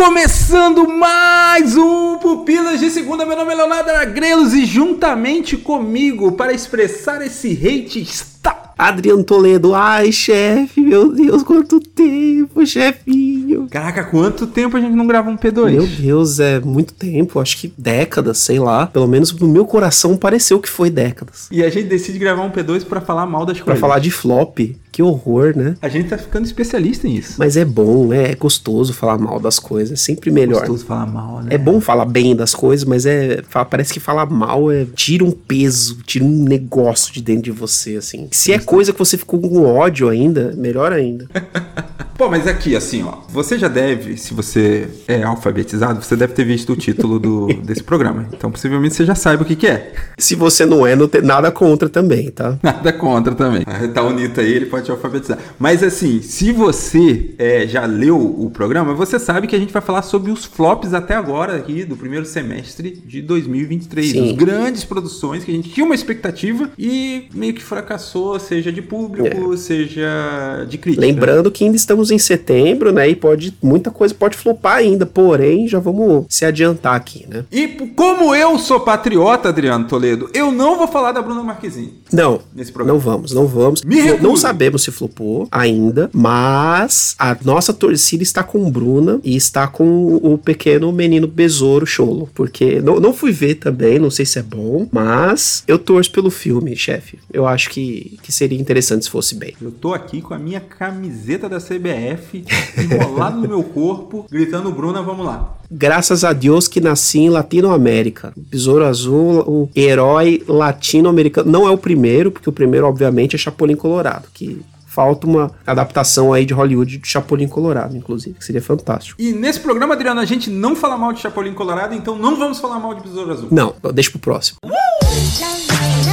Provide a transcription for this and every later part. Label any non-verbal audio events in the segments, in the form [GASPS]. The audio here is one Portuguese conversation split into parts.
começando mais um Pupilas de Segunda. Meu nome é Leonardo Agrelos e juntamente comigo para expressar esse hate está Adriano Toledo, ai, chefe, meu Deus, quanto tempo, chefinho. Caraca, quanto tempo a gente não grava um P2? Meu Deus, é muito tempo, acho que décadas, sei lá. Pelo menos no meu coração pareceu que foi décadas. E a gente decide gravar um P2 para falar mal das pra coisas. Pra falar de flop. Que horror, né? A gente tá ficando especialista em isso. Mas é bom, é, é gostoso falar mal das coisas, é sempre melhor. É gostoso falar mal, né? É bom falar bem das coisas, mas é parece que falar mal é tira um peso, tira um negócio de dentro de você, assim. Se é coisa que você ficou com ódio ainda, melhor ainda. [LAUGHS] Pô, mas aqui, assim, ó. Você já deve, se você é alfabetizado, você deve ter visto o título do, [LAUGHS] desse programa. Então, possivelmente, você já sabe o que, que é. Se você não é, não tem nada contra também, tá? [LAUGHS] Nada contra também. Tá o Nito aí, ele pode te alfabetizar. Mas, assim, se você é, já leu o programa, você sabe que a gente vai falar sobre os flops até agora aqui do primeiro semestre de 2023. Sim. As grandes produções que a gente tinha uma expectativa e meio que fracassou, seja de público, é. seja de crítica. Lembrando que ainda estamos em setembro, né? E pode muita coisa pode flopar ainda, porém, já vamos se adiantar aqui, né? E como eu sou patriota, Adriano Toledo, eu não vou falar da Bruna Marquezine. Não. Nesse programa. Não vamos, não vamos. Me não, não sabemos se flopou ainda, mas a nossa torcida está com Bruna e está com o pequeno menino Besouro Cholo, porque não, não fui ver também, não sei se é bom, mas eu torço pelo filme, chefe. Eu acho que, que seria interessante se fosse bem. Eu tô aqui com a minha camiseta da CBS CBF, enrolado no meu corpo, gritando: Bruna, vamos lá. Graças a Deus que nasci em Latinoamérica. Besouro Azul, o herói latino-americano. Não é o primeiro, porque o primeiro, obviamente, é Chapolin Colorado, que falta uma adaptação aí de Hollywood de Chapolin Colorado, inclusive, que seria fantástico. E nesse programa, Adriano, a gente não fala mal de Chapolin Colorado, então não vamos falar mal de Besouro Azul. Não, deixa pro próximo. Uh!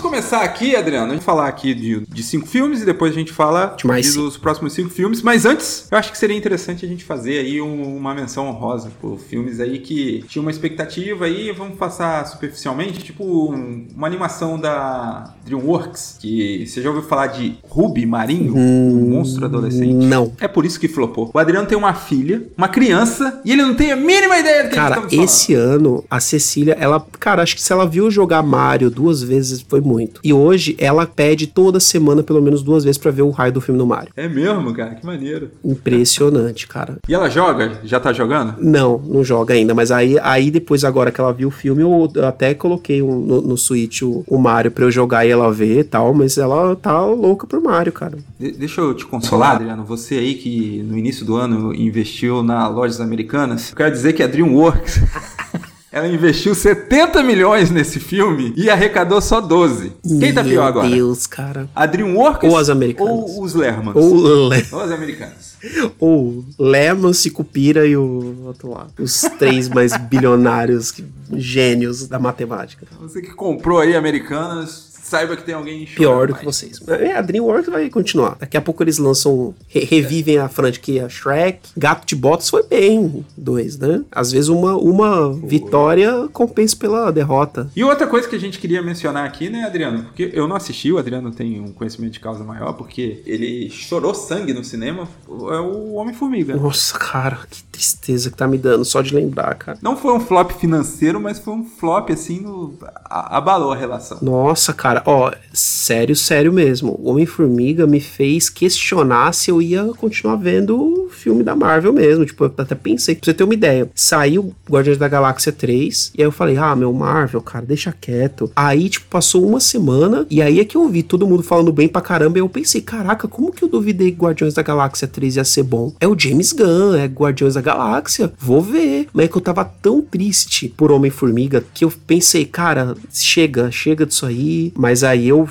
Começar aqui, Adriano, a gente falar aqui de, de cinco filmes e depois a gente fala de, dos próximos cinco filmes. Mas antes, eu acho que seria interessante a gente fazer aí um, uma menção honrosa por filmes aí que tinham uma expectativa aí, vamos passar superficialmente, tipo um, uma animação da DreamWorks, que você já ouviu falar de Ruby Marinho, hum, um monstro adolescente? Não. É por isso que flopou. O Adriano tem uma filha, uma criança, e ele não tem a mínima ideia do que Cara, esse ano, a Cecília, ela, cara, acho que se ela viu jogar Mario duas vezes, foi muito. E hoje ela pede toda semana, pelo menos duas vezes, para ver o raio do filme no Mario. É mesmo, cara? Que maneiro. Impressionante, cara. E ela joga? Já tá jogando? Não, não joga ainda. Mas aí, aí depois, agora que ela viu o filme, eu até coloquei um, no, no Switch o, o Mario pra eu jogar e ela ver e tal. Mas ela tá louca pro Mario, cara. De deixa eu te consolar, Adriano. Você aí que no início do ano investiu na lojas americanas, eu quero dizer que a DreamWorks. [LAUGHS] Ela investiu 70 milhões nesse filme e arrecadou só 12. Quem tá pior agora? Meu Deus, cara. A DreamWorks ou as americanas? Ou os Lermans? Ou, Le... ou as americanas. [LAUGHS] Ou Lermans, Cicupira e o outro lá. Os três mais bilionários gênios da matemática. Você que comprou aí americanas, saiba que tem alguém pior do mais. que vocês. É, a DreamWorks vai continuar. Daqui a pouco eles lançam, re revivem a franquia Shrek. Gato de Botas foi bem, dois, né? Às vezes uma, uma vitória compensa pela derrota. E outra coisa que a gente queria mencionar aqui, né, Adriano? Porque eu não assisti, o Adriano tem um conhecimento de causa maior, porque ele chorou sangue no cinema, é o Homem-Formiga. Nossa, cara, que tristeza que tá me dando só de lembrar, cara. Não foi um flop financeiro, mas foi um flop, assim, no... abalou a relação. Nossa, cara, Cara, ó, sério, sério mesmo. O Homem-Formiga me fez questionar se eu ia continuar vendo o filme da Marvel mesmo. Tipo, eu até pensei, pra você ter uma ideia. Saiu Guardiões da Galáxia 3, e aí eu falei, ah, meu Marvel, cara, deixa quieto. Aí, tipo, passou uma semana, e aí é que eu vi todo mundo falando bem pra caramba, e eu pensei, caraca, como que eu duvidei que Guardiões da Galáxia 3 ia ser bom? É o James Gunn, é Guardiões da Galáxia, vou ver. Mas é que eu tava tão triste por Homem-Formiga que eu pensei, cara, chega, chega disso aí, mas mas aí eu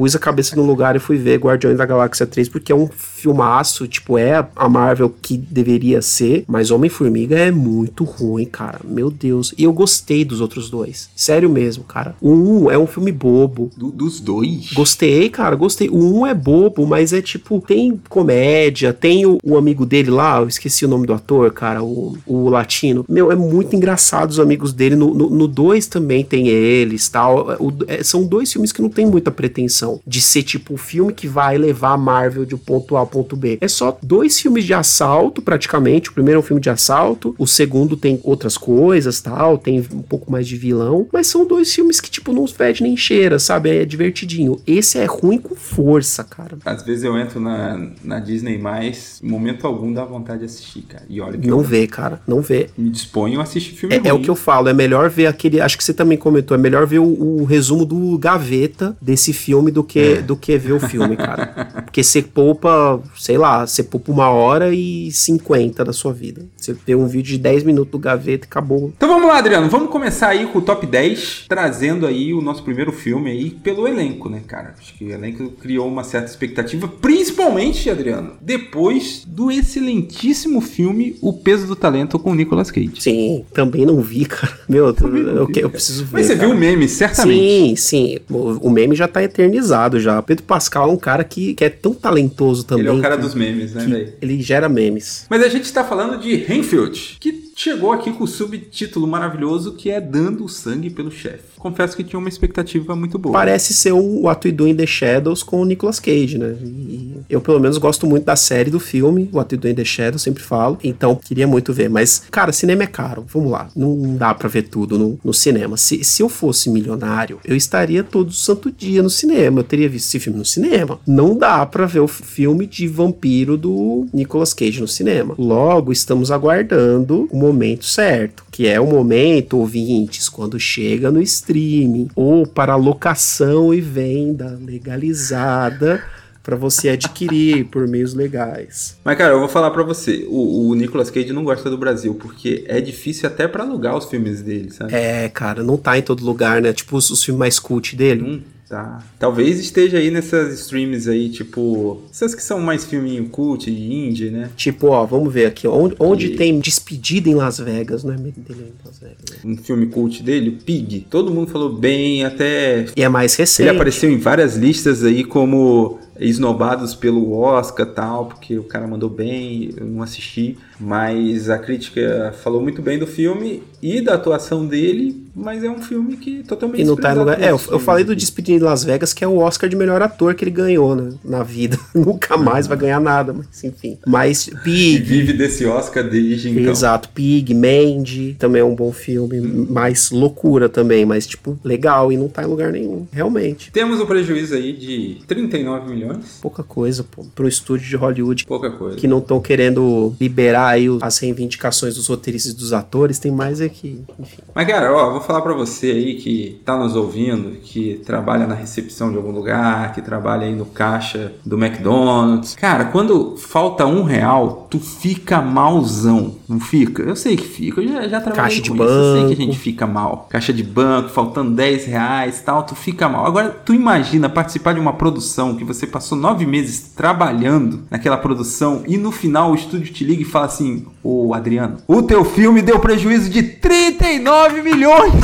pus a cabeça no lugar e fui ver Guardiões da Galáxia 3, porque é um filmaço, tipo, é a Marvel que deveria ser, mas Homem-Formiga é muito ruim, cara. Meu Deus. E eu gostei dos outros dois. Sério mesmo, cara. O um é um filme bobo. Do, dos dois? Gostei, cara, gostei. O um é bobo, mas é tipo, tem comédia, tem o, o amigo dele lá, eu esqueci o nome do ator, cara, o, o latino. Meu, é muito engraçado os amigos dele. No 2 no, no dois também tem eles, tal. O, é, são dois filmes que não tem muita pretensão pretensão de ser tipo o filme que vai levar a Marvel de um ponto A ao ponto B. É só dois filmes de assalto, praticamente. O primeiro é um filme de assalto, o segundo tem outras coisas, tal, tem um pouco mais de vilão, mas são dois filmes que, tipo, não fede nem cheira, sabe? É divertidinho. Esse é ruim com força, cara. Às vezes eu entro na, na Disney, mais momento algum dá vontade de assistir, cara. E olha que Não eu... vê, cara, não vê. Me disponho a assistir filme é. É o que eu falo, é melhor ver aquele, acho que você também comentou, é melhor ver o, o resumo do Gaveta desse filme do que, é. do que ver o filme, cara. Porque você poupa, sei lá, você poupa uma hora e cinquenta da sua vida. Você vê um vídeo de 10 minutos do Gaveta e acabou. Então vamos lá, Adriano, vamos começar aí com o top 10, trazendo aí o nosso primeiro filme aí pelo elenco, né, cara? Acho que o elenco criou uma certa expectativa, principalmente, Adriano, depois do excelentíssimo filme O Peso do Talento com o Nicolas Cage. Sim, também não vi, cara. Meu, eu, eu, vi, eu, preciso ver. Mas você cara. viu o meme, certamente. Sim, sim. O, o, meme já tá eternizado já. Pedro Pascal é um cara que, que é tão talentoso também. Ele é o cara dos memes, né, velho? Ele gera memes. Mas a gente tá falando de Renfield, que chegou aqui com o subtítulo maravilhoso que é Dando Sangue pelo Chefe. Confesso que tinha uma expectativa muito boa. Parece ser o What We Do in the Shadows com o Nicolas Cage, né? E eu, pelo menos, gosto muito da série do filme, What We Do in the Shadows, sempre falo. Então, queria muito ver. Mas, cara, cinema é caro. Vamos lá. Não dá pra ver tudo no, no cinema. Se, se eu fosse milionário, eu estaria todo santo dia no cinema. Eu teria visto esse filme no cinema. Não dá pra ver o filme de vampiro do Nicolas Cage no cinema. Logo, estamos aguardando o momento certo, que é o momento, ouvintes, quando chega no streaming ou para locação e venda legalizada para você adquirir por meios legais. Mas cara, eu vou falar para você, o, o, Nicolas Cage não gosta do Brasil porque é difícil até para alugar os filmes dele, sabe? É, cara, não tá em todo lugar, né? Tipo os, os filmes mais cult dele. Hum. Tá. Talvez esteja aí nessas streams aí, tipo. Essas que são mais filminho cult de indie, né? Tipo, ó, vamos ver aqui. Onde, onde e... tem Despedida em Las Vegas, não é dele em Las Vegas. Um filme cult dele, Pig. Todo mundo falou bem, até. E é mais recente. Ele apareceu em várias listas aí como esnobados pelo Oscar tal, porque o cara mandou bem, eu não assisti, mas a crítica falou muito bem do filme e da atuação dele, mas é um filme que totalmente e não tá em lugar. É, eu, eu falei do Despedido de Las Vegas, que é o Oscar de melhor ator que ele ganhou né, na vida. [LAUGHS] Nunca mais vai ganhar nada, mas enfim. Mas Pig. E vive desse Oscar desde então. Exato, Pig, Mandy, também é um bom filme, mais loucura também, mas tipo, legal e não tá em lugar nenhum, realmente. Temos um prejuízo aí de 39 milhões milhões? Pouca coisa, pô. Pro estúdio de Hollywood. Pouca coisa. Que não estão querendo liberar aí as reivindicações dos roteiristas e dos atores, tem mais aqui, enfim. Mas, cara, ó, vou falar para você aí que tá nos ouvindo, que trabalha na recepção de algum lugar, que trabalha aí no caixa do McDonald's. Cara, quando falta um real, tu fica malzão, não fica? Eu sei que fica, eu já, já trabalhei Caixa de com banco. isso, eu sei que a gente fica mal. Caixa de banco, faltando 10 reais tal, tu fica mal. Agora, tu imagina participar de uma produção que você passou nove meses trabalhando naquela produção e no final o estúdio te liga e fala assim: Ô Adriano, o teu filme deu prejuízo de 39 milhões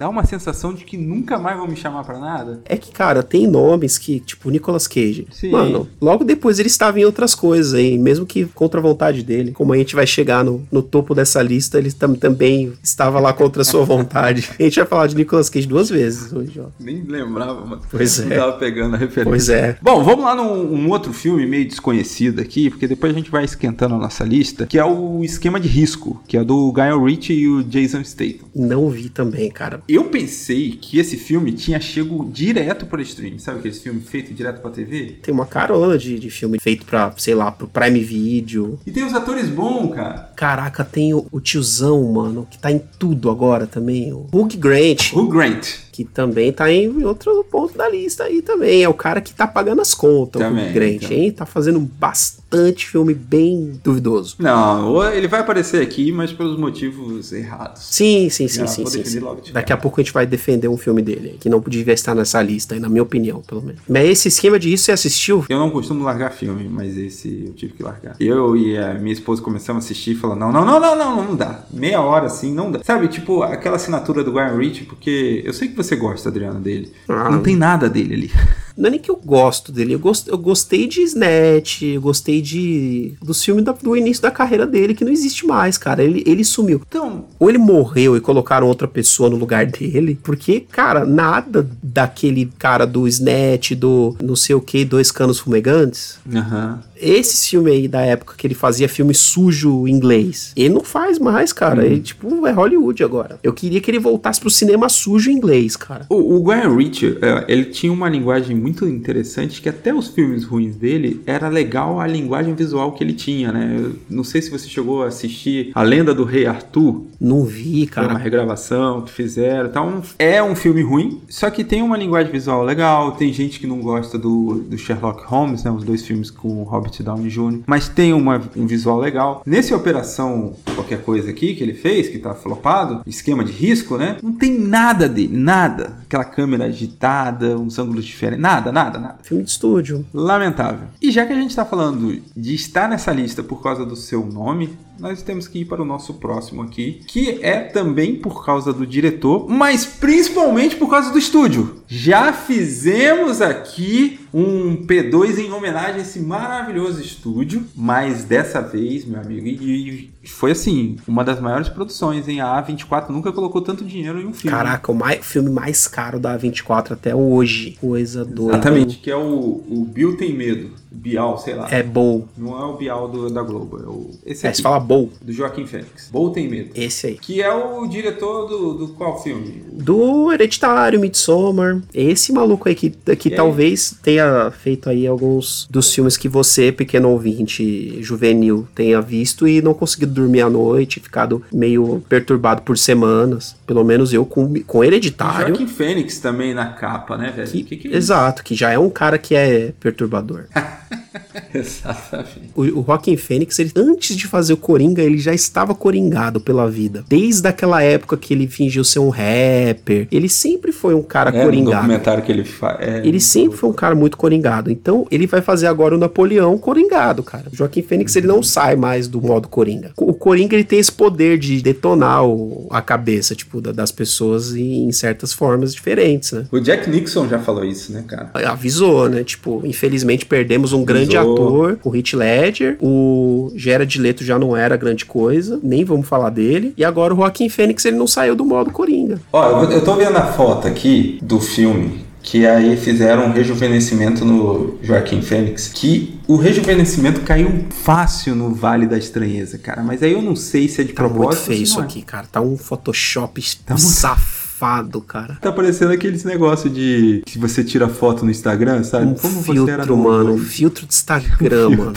dá uma sensação de que nunca mais vão me chamar para nada. É que, cara, tem nomes que, tipo, Nicolas Cage. Sim. Mano, logo depois ele estava em outras coisas aí, mesmo que contra a vontade dele. Como a gente vai chegar no, no topo dessa lista, ele tam, também estava lá contra a sua vontade. [LAUGHS] a gente vai falar de Nicolas Cage duas vezes hoje, ó. Nem lembrava, mano. Pois é. tava pegando a referência. Pois é. Bom, vamos lá num um outro filme meio desconhecido aqui, porque depois a gente vai esquentando a nossa lista, que é o Esquema de Risco, que é do Guy Ritchie e o Jason Statham. Não vi também, cara eu pensei que esse filme tinha chego direto para stream. Sabe aqueles filmes feitos direto pra TV? Tem uma carona de, de filme feito pra, sei lá, pro Prime Video. E tem os atores bons, cara. Caraca, tem o, o tiozão, mano, que tá em tudo agora também. O Hugh Grant. Hugh Grant que também tá em outro ponto da lista aí também. É o cara que tá pagando as contas, também, o Grant, então. hein? Tá fazendo bastante filme bem duvidoso. Não, ele vai aparecer aqui, mas pelos motivos errados. Sim, sim, sim, sim, sim, sim. Daqui a pouco a gente vai defender um filme dele, que não podia estar nessa lista, na minha opinião, pelo menos. Mas esse esquema de isso você assistiu? Eu não costumo largar filme, mas esse eu tive que largar. Eu e a minha esposa começamos a assistir e falamos, não, não, não, não, não, não dá. Meia hora assim, não dá. Sabe, tipo, aquela assinatura do Guy Ritchie, porque eu sei que você gosta, Adriano, dele. Ah. Não tem nada dele ali. [LAUGHS] Não é nem que eu gosto dele, eu, gost, eu gostei de Snatch, eu gostei de dos filmes da, do início da carreira dele, que não existe mais, cara. Ele, ele sumiu. Então, ou ele morreu e colocaram outra pessoa no lugar dele, porque, cara, nada daquele cara do Snatch, do não sei o que, dois canos fumegantes. Aham. Uhum esse filme aí da época que ele fazia filme sujo inglês, ele não faz mais, cara. Hum. Ele, tipo, é Hollywood agora. Eu queria que ele voltasse pro cinema sujo inglês, cara. O, o Guy Ritchie, é, ele tinha uma linguagem muito interessante que até os filmes ruins dele era legal a linguagem visual que ele tinha, né? Eu não sei se você chegou a assistir A Lenda do Rei Arthur. Não vi, cara. Foi uma regravação que fizeram. Então, é um filme ruim, só que tem uma linguagem visual legal. Tem gente que não gosta do, do Sherlock Holmes, né? Os dois filmes com o Robert Robert Downey Jr., mas tem uma, um visual legal. Nesse Operação Qualquer Coisa aqui que ele fez, que tá flopado, esquema de risco, né? Não tem nada dele, nada. Aquela câmera agitada, uns ângulos diferentes, nada, nada, nada. Filme de estúdio. Lamentável. E já que a gente tá falando de estar nessa lista por causa do seu nome, nós temos que ir para o nosso próximo aqui, que é também por causa do diretor, mas principalmente por causa do estúdio. Já fizemos aqui um P2 em homenagem a esse maravilhoso estúdio, mas dessa vez, meu amigo, e, foi assim, uma das maiores produções, em A A24 nunca colocou tanto dinheiro em um filme. Caraca, o mais, filme mais caro da A24 até hoje. Coisa doida. Exatamente, que é o, o Bill Tem Medo. Bial, sei lá. É Bowl. Não é o Bial do, da Globo, é o. Esse é, aqui, se fala Bowl. Do Joaquim Fênix. Bowl tem medo. Esse aí. Que é o diretor do, do qual filme? Do Hereditário, Midsommar. Esse maluco aí que, que talvez tenha feito aí alguns dos filmes que você, pequeno ouvinte juvenil, tenha visto e não conseguido dormir à noite, ficado meio perturbado por semanas. Pelo menos eu com, com Hereditário. Joaquim Fênix também na capa, né, velho? Que, que que é exato, que já é um cara que é perturbador. [LAUGHS] [LAUGHS] Exatamente. O, o Joaquim Fênix, ele, antes de fazer o Coringa, ele já estava coringado pela vida. Desde aquela época que ele fingiu ser um rapper. Ele sempre foi um cara é, coringado. No documentário que ele faz. É, ele sempre foi um cara muito coringado. Então, ele vai fazer agora o Napoleão coringado, cara. O Joaquim Fênix, ele não sai mais do modo coringa. O Coringa, ele tem esse poder de detonar o, a cabeça, tipo, da, das pessoas em, em certas formas diferentes, né? O Jack Nixon já falou isso, né, cara? Avisou, né? Tipo, infelizmente perdemos um grande ator, o Heath Ledger. O Gerard Leto já não era grande coisa, nem vamos falar dele. E agora o Joaquim Fênix, ele não saiu do modo Coringa. Ó, eu tô vendo a foto aqui do filme que aí fizeram um rejuvenescimento no Joaquim Fênix, que o rejuvenescimento caiu fácil no Vale da Estranheza, cara. Mas aí eu não sei se é de tá propósito. Muito feio isso é. aqui, cara. Tá um Photoshop tá safado safado, cara. Tá parecendo aqueles negócio de que você tira foto no Instagram, sabe? Um Como filtro, mano. Um filtro de Instagram, um mano.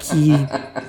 Que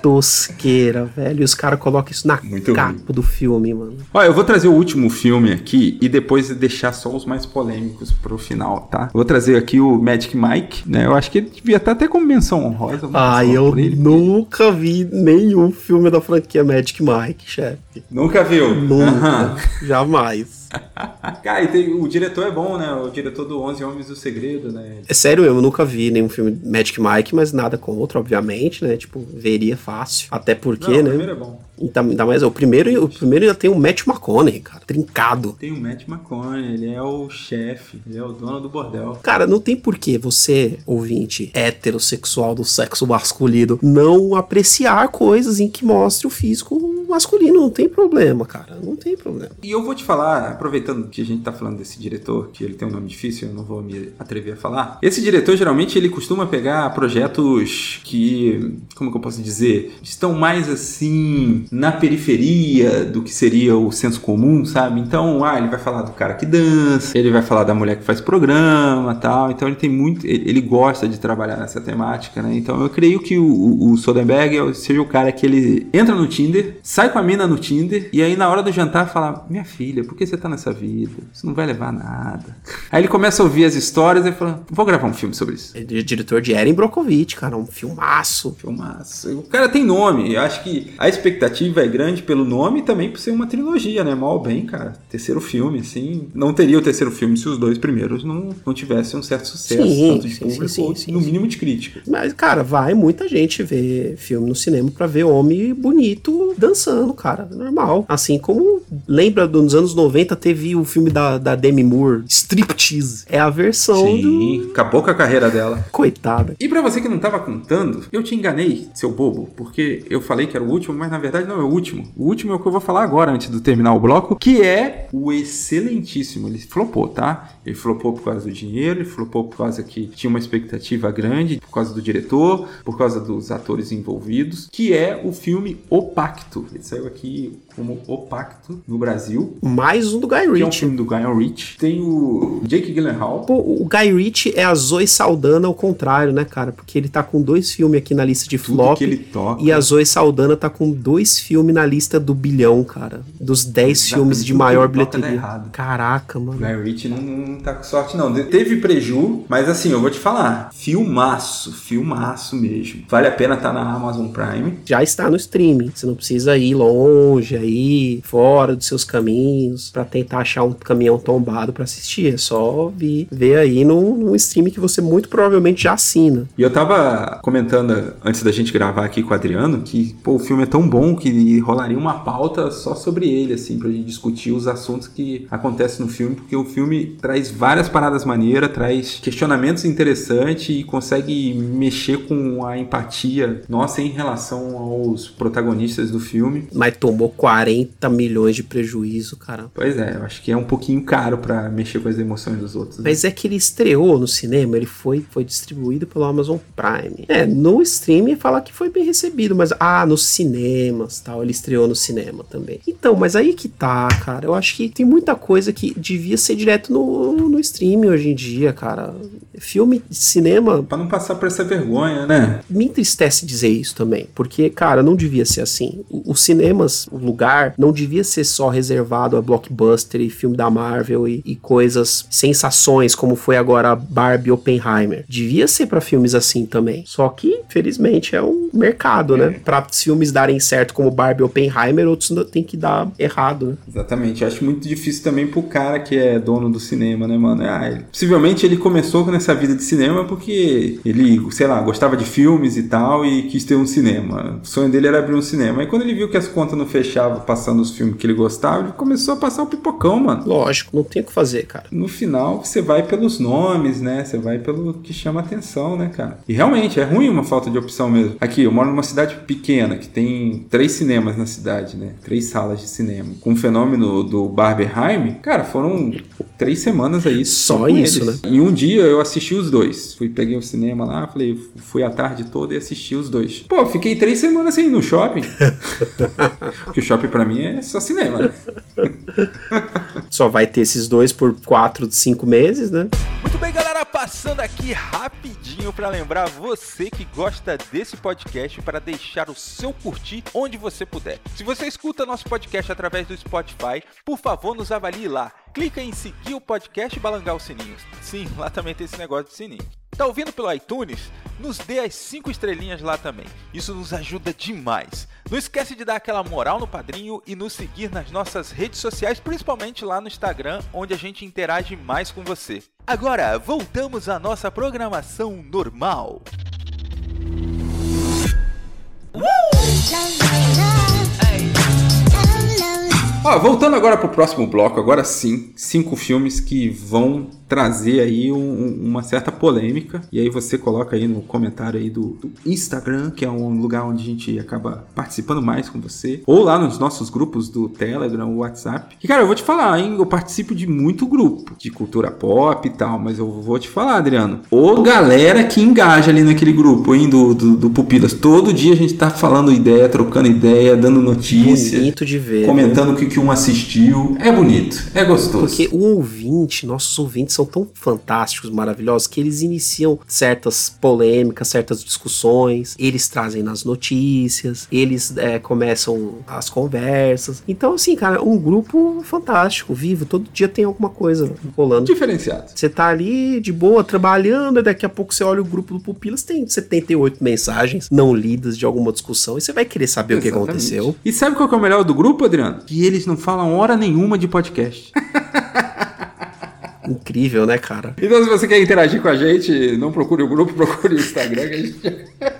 tosqueira, velho. E os caras colocam isso na Muito capa ruim. do filme, mano. Olha, eu vou trazer o último filme aqui e depois deixar só os mais polêmicos pro final, tá? Vou trazer aqui o Magic Mike, né? Eu acho que ele devia estar até como menção honrosa. Ah, eu nunca vi nenhum filme da franquia Magic Mike, chefe. Nunca viu? Nunca. Jamais. [LAUGHS] Cara, e tem, o diretor é bom, né? O diretor do Onze Homens do Segredo, né? É sério, eu nunca vi nenhum filme Magic Mike, mas nada contra, obviamente, né? Tipo, veria fácil. Até porque, Não, né? O primeiro é bom. Ainda, ainda mais, o primeiro, o primeiro ainda tem o Matt McConaughey, cara, trincado. Tem o Matt McConaughey, ele é o chefe, ele é o dono do bordel. Cara, não tem porquê você, ouvinte heterossexual do sexo masculino, não apreciar coisas em que mostre o físico masculino, não tem problema, cara, não tem problema. E eu vou te falar, aproveitando que a gente tá falando desse diretor, que ele tem um nome difícil, eu não vou me atrever a falar. Esse diretor, geralmente, ele costuma pegar projetos que, como que eu posso dizer, estão mais assim na periferia do que seria o senso comum, sabe? Então, ah, ele vai falar do cara que dança, ele vai falar da mulher que faz programa, tal. Então ele tem muito, ele, gosta de trabalhar nessa temática, né? Então eu creio que o, o Soderbergh seja o cara que ele entra no Tinder, sai com a mina no Tinder e aí na hora do jantar fala: "Minha filha, por que você tá nessa vida? Isso não vai levar a nada". Aí ele começa a ouvir as histórias e fala: "Vou gravar um filme sobre isso". Ele é diretor de Erin Brockovich, cara, um filmaço. Filmaço. O cara tem nome. Eu acho que a expectativa é grande pelo nome e também por ser uma trilogia, né? Mal ou bem, cara. Terceiro filme, assim. Não teria o terceiro filme se os dois primeiros não, não tivessem um certo sucesso, sim, tanto de sim, público sim, ou no mínimo de crítica. Mas, cara, vai muita gente ver filme no cinema para ver homem bonito dançando, cara. Normal. Assim como lembra dos anos 90 teve o filme da, da Demi Moore, Striptease. É a versão Sim, do... acabou com a carreira dela. Coitada. E para você que não tava contando, eu te enganei, seu bobo, porque eu falei que era o último, mas na verdade não é o último. O último é o que eu vou falar agora, antes de terminar o bloco, que é o excelentíssimo. Ele flopou, tá? Ele flopou por causa do dinheiro, ele flopou por causa que tinha uma expectativa grande, por causa do diretor, por causa dos atores envolvidos, que é o filme O Pacto. Ele saiu aqui como O Pacto no Brasil. Mais um do Guy Ritchie. é um filme do Guy Ritchie. Tem o Jake Gyllenhaal. Pô, o Guy Ritchie é a Zoe Saldana ao contrário, né, cara? Porque ele tá com dois filmes aqui na lista de Tudo flop. Que ele toca. E a Zoe Saldana tá com dois filmes na lista do bilhão, cara. Dos dez filmes de maior bilheteria. Caraca, mano. Guy Ritchie não, não tá com sorte, não. Teve preju, mas assim, eu vou te falar. Filmaço, filmaço mesmo. Vale a pena estar tá na Amazon Prime. Já está no streaming. Você não precisa ir longe aí, fora dos seus caminhos, para tentar achar um caminhão tombado para assistir. É só vir, ver aí num, num stream que você muito provavelmente já assina. E eu tava comentando antes da gente gravar aqui com o Adriano que, pô, o filme é tão bom que rolaria uma pauta só sobre ele, assim, pra gente discutir os assuntos que acontecem no filme, porque o filme traz várias paradas maneiras, traz questionamentos interessantes e consegue mexer com a empatia nossa em relação aos protagonistas do filme. Mas tomou 40 milhões de prejuízo, cara. Pois é, eu acho que é um pouquinho caro para mexer com as emoções dos outros. Né? Mas é que ele estreou no cinema, ele foi, foi distribuído pelo Amazon Prime. É, no streaming fala que foi bem recebido, mas ah, nos cinemas, tal, ele estreou no cinema também. Então, mas aí que tá, cara. Eu acho que tem muita coisa que devia ser direto no, no streaming hoje em dia, cara. Filme, cinema. Pra não passar por essa vergonha, né? Me entristece dizer isso também, porque, cara, não devia ser assim. Os cinemas, o lugar, não devia ser só reservado a blockbuster e filme da Marvel e, e coisas, sensações, como foi agora Barbie Oppenheimer. Devia ser para filmes assim também. Só que, felizmente, é um mercado, né? é. né? Pra filmes darem certo como Barbie Oppenheimer, outros tem que dar errado, né? Exatamente. Eu acho muito difícil também pro cara que é dono do cinema, né, mano? Ah, ele, possivelmente ele começou nessa vida de cinema porque ele, sei lá, gostava de filmes e tal e quis ter um cinema. O sonho dele era abrir um cinema. E quando ele viu que as contas não fechavam passando os filmes que ele gostava, ele começou a passar o pipocão, mano. Lógico, não tem o que fazer, cara. No final, você vai pelos nomes, né? Você vai pelo que chama atenção, né, cara? E realmente, é ruim uma falta de opção mesmo. Aqui, eu moro numa cidade pequena, que tem três cinemas na cidade, né? Três salas de cinema. Com o fenômeno do Barberheim, cara, foram três semanas aí. Só isso, eles. né? Em um dia eu assisti os dois. Fui, peguei o cinema lá, falei, fui a tarde toda e assisti os dois. Pô, fiquei três semanas sem ir no shopping. [LAUGHS] Porque o shopping para mim é só cinema, né? Só vai ter esses dois por quatro, cinco meses, né? Muito bem, galera, passando aqui rapidinho para lembrar você que gosta desse podcast para deixar o seu curtir onde você puder. Se você escuta nosso podcast através do Spotify, por favor, nos avalie lá. Clica em seguir o podcast e balangar os sininhos. Sim, [LAUGHS] lá também tem esse negócio de sininho. Tá ouvindo pelo iTunes? Nos dê as 5 estrelinhas lá também. Isso nos ajuda demais. Não esquece de dar aquela moral no padrinho e nos seguir nas nossas redes sociais, principalmente lá no Instagram, onde a gente interage mais com você. Agora, voltamos à nossa programação normal. Ó, voltando agora pro próximo bloco, agora sim, cinco filmes que vão trazer aí um, uma certa polêmica. E aí você coloca aí no comentário aí do, do, Instagram, que é um lugar onde a gente acaba participando mais com você. Ou lá nos nossos grupos do Telegram, WhatsApp. E cara, eu vou te falar, hein? Eu participo de muito grupo de cultura pop e tal, mas eu vou te falar, Adriano. Ô galera que engaja ali naquele grupo, hein? Do, do, do Pupilas. Todo dia a gente tá falando ideia, trocando ideia, dando notícia. Bonito de ver. Comentando o que, que um assistiu. É bonito, é gostoso. Porque o ouvinte, nossos ouvintes são tão fantásticos, maravilhosos, que eles iniciam certas polêmicas, certas discussões, eles trazem nas notícias, eles é, começam as conversas. Então, assim, cara, um grupo fantástico, vivo, todo dia tem alguma coisa rolando. Diferenciado. Você tá ali de boa, trabalhando, e daqui a pouco você olha o grupo do Pupilas, tem 78 mensagens não lidas de alguma discussão, e você vai querer saber Exatamente. o que aconteceu. E sabe qual é o melhor do grupo, Adriano? Que eles não falam hora nenhuma de podcast. [LAUGHS] Incrível, né, cara? Então, se você quer interagir com a gente, não procure o grupo, [LAUGHS] procure o Instagram, que a gente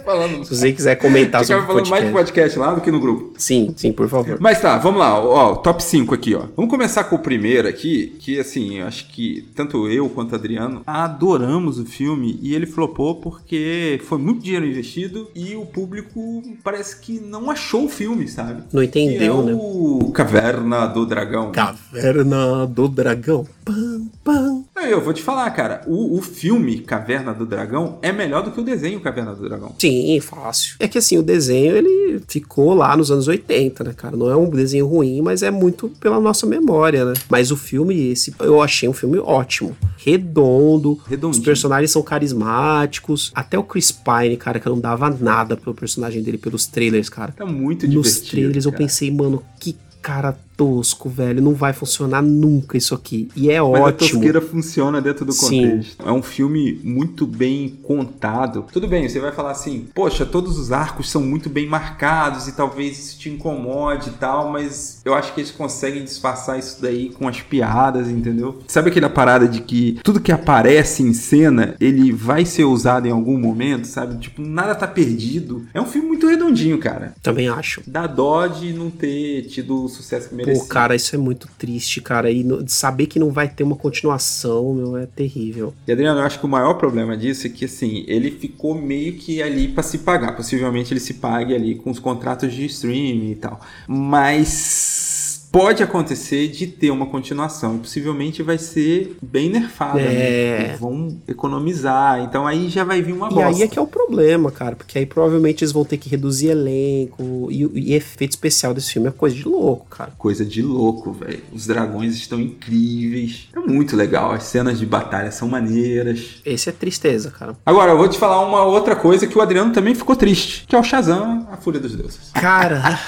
falando. Se você quiser comentar sobre o podcast. mais de podcast lá do que no grupo. Sim, sim, por favor. Mas tá, vamos lá. Ó, top 5 aqui, ó. Vamos começar com o primeiro aqui, que assim, acho que tanto eu quanto o Adriano adoramos o filme e ele flopou porque foi muito dinheiro investido e o público parece que não achou o filme, sabe? Não entendeu, é né? O Caverna do Dragão. Caverna do Dragão. Pam, pam. Eu vou te falar, cara, o, o filme Caverna do Dragão é melhor do que o desenho Caverna do Dragão. Sim, fácil. É que assim, o desenho ele ficou lá nos anos 80, né, cara? Não é um desenho ruim, mas é muito pela nossa memória, né? Mas o filme, esse, eu achei um filme ótimo. Redondo, Redondinho. os personagens são carismáticos. Até o Chris Pine, cara, que eu não dava nada pelo personagem dele pelos trailers, cara. Tá muito divertido. Nos trailers cara. eu pensei, mano, que cara tosco, velho. Não vai funcionar nunca isso aqui. E é Mas ótimo. a tosqueira funciona dentro do contexto. Sim. É um filme muito bem contado. Tudo bem, você vai falar assim, poxa, todos os arcos são muito bem marcados e talvez isso te incomode e tal, mas eu acho que eles conseguem disfarçar isso daí com as piadas, entendeu? Sabe aquela parada de que tudo que aparece em cena, ele vai ser usado em algum momento, sabe? Tipo, nada tá perdido. É um filme muito redondinho, cara. Também acho. Dá dó de não ter tido o sucesso que merecia. Pô, cara, isso é muito triste, cara. E no, saber que não vai ter uma continuação, meu, é terrível. E Adriano, eu acho que o maior problema disso é que, assim, ele ficou meio que ali para se pagar. Possivelmente ele se pague ali com os contratos de streaming e tal. Mas pode acontecer de ter uma continuação. E possivelmente vai ser bem nerfada. Né? É. Né? Vão economizar. Então aí já vai vir uma bosta. E aí é que é o problema, cara. Porque aí provavelmente eles vão ter que reduzir elenco. E, e efeito especial desse filme é coisa de louco, cara. Coisa de louco, velho. Os dragões estão incríveis. É muito legal. As cenas de batalha são maneiras. Esse é tristeza, cara. Agora, eu vou te falar uma outra coisa que o Adriano também ficou triste. Que é o Shazam, a Fúria dos Deuses. Cara.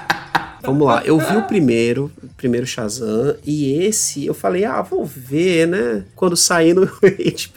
[LAUGHS] Vamos lá, eu vi o primeiro, o primeiro Shazam, e esse eu falei, ah, vou ver, né? Quando sair no [LAUGHS]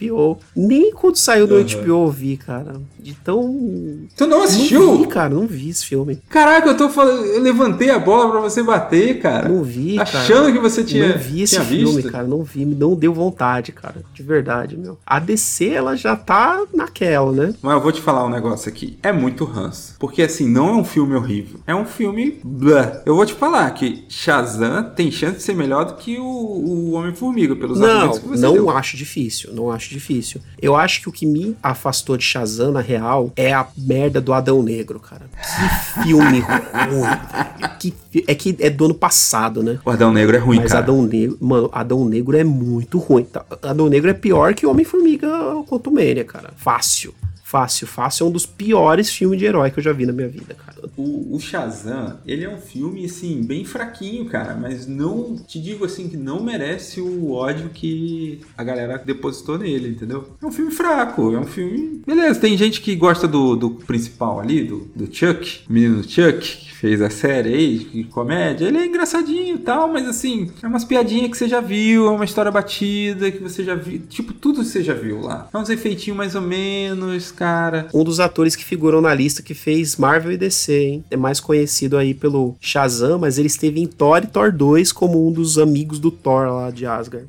HBO. Nem quando saiu no uhum. HBO eu vi, cara. De tão. Tu não assistiu? Não vi, cara, não vi esse filme. Caraca, eu tô falando. Eu levantei a bola pra você bater, cara. Não vi, Achando cara. que você tinha. Não vi esse filme, visto. cara. Não vi, não deu vontade, cara. De verdade, meu. A DC, ela já tá naquela, né? Mas eu vou te falar um negócio aqui. É muito ranço. Porque assim, não é um filme horrível. É um filme. Blá. Eu vou te falar que Shazam tem chance de ser melhor do que o, o Homem-Formiga, pelos não, argumentos que você Não, não acho difícil. Não acho difícil. Eu acho que o que me afastou de Shazam, na real, é a merda do Adão Negro, cara. Que filme [LAUGHS] ruim. Que, é que é do ano passado, né? O Adão Negro é ruim, Mas cara. Adão Negro, mano, Adão Negro é muito ruim. Tá? Adão Negro é pior que Homem-Formiga quanto Mania, cara. Fácil. Fácil, fácil. É um dos piores filmes de herói que eu já vi na minha vida, cara. O, o Shazam, ele é um filme, assim, bem fraquinho, cara. Mas não, te digo assim, que não merece o ódio que a galera depositou nele, entendeu? É um filme fraco, é um filme... Beleza, tem gente que gosta do, do principal ali, do, do Chuck, menino Chuck, fez a série aí de comédia, ele é engraçadinho e tal, mas assim, é umas piadinhas que você já viu, é uma história batida que você já viu, tipo, tudo você já viu lá. É uns efeitinhos mais ou menos, cara. Um dos atores que figuram na lista que fez Marvel e DC, hein? É mais conhecido aí pelo Shazam, mas ele esteve em Thor e Thor 2 como um dos amigos do Thor lá de Asgard.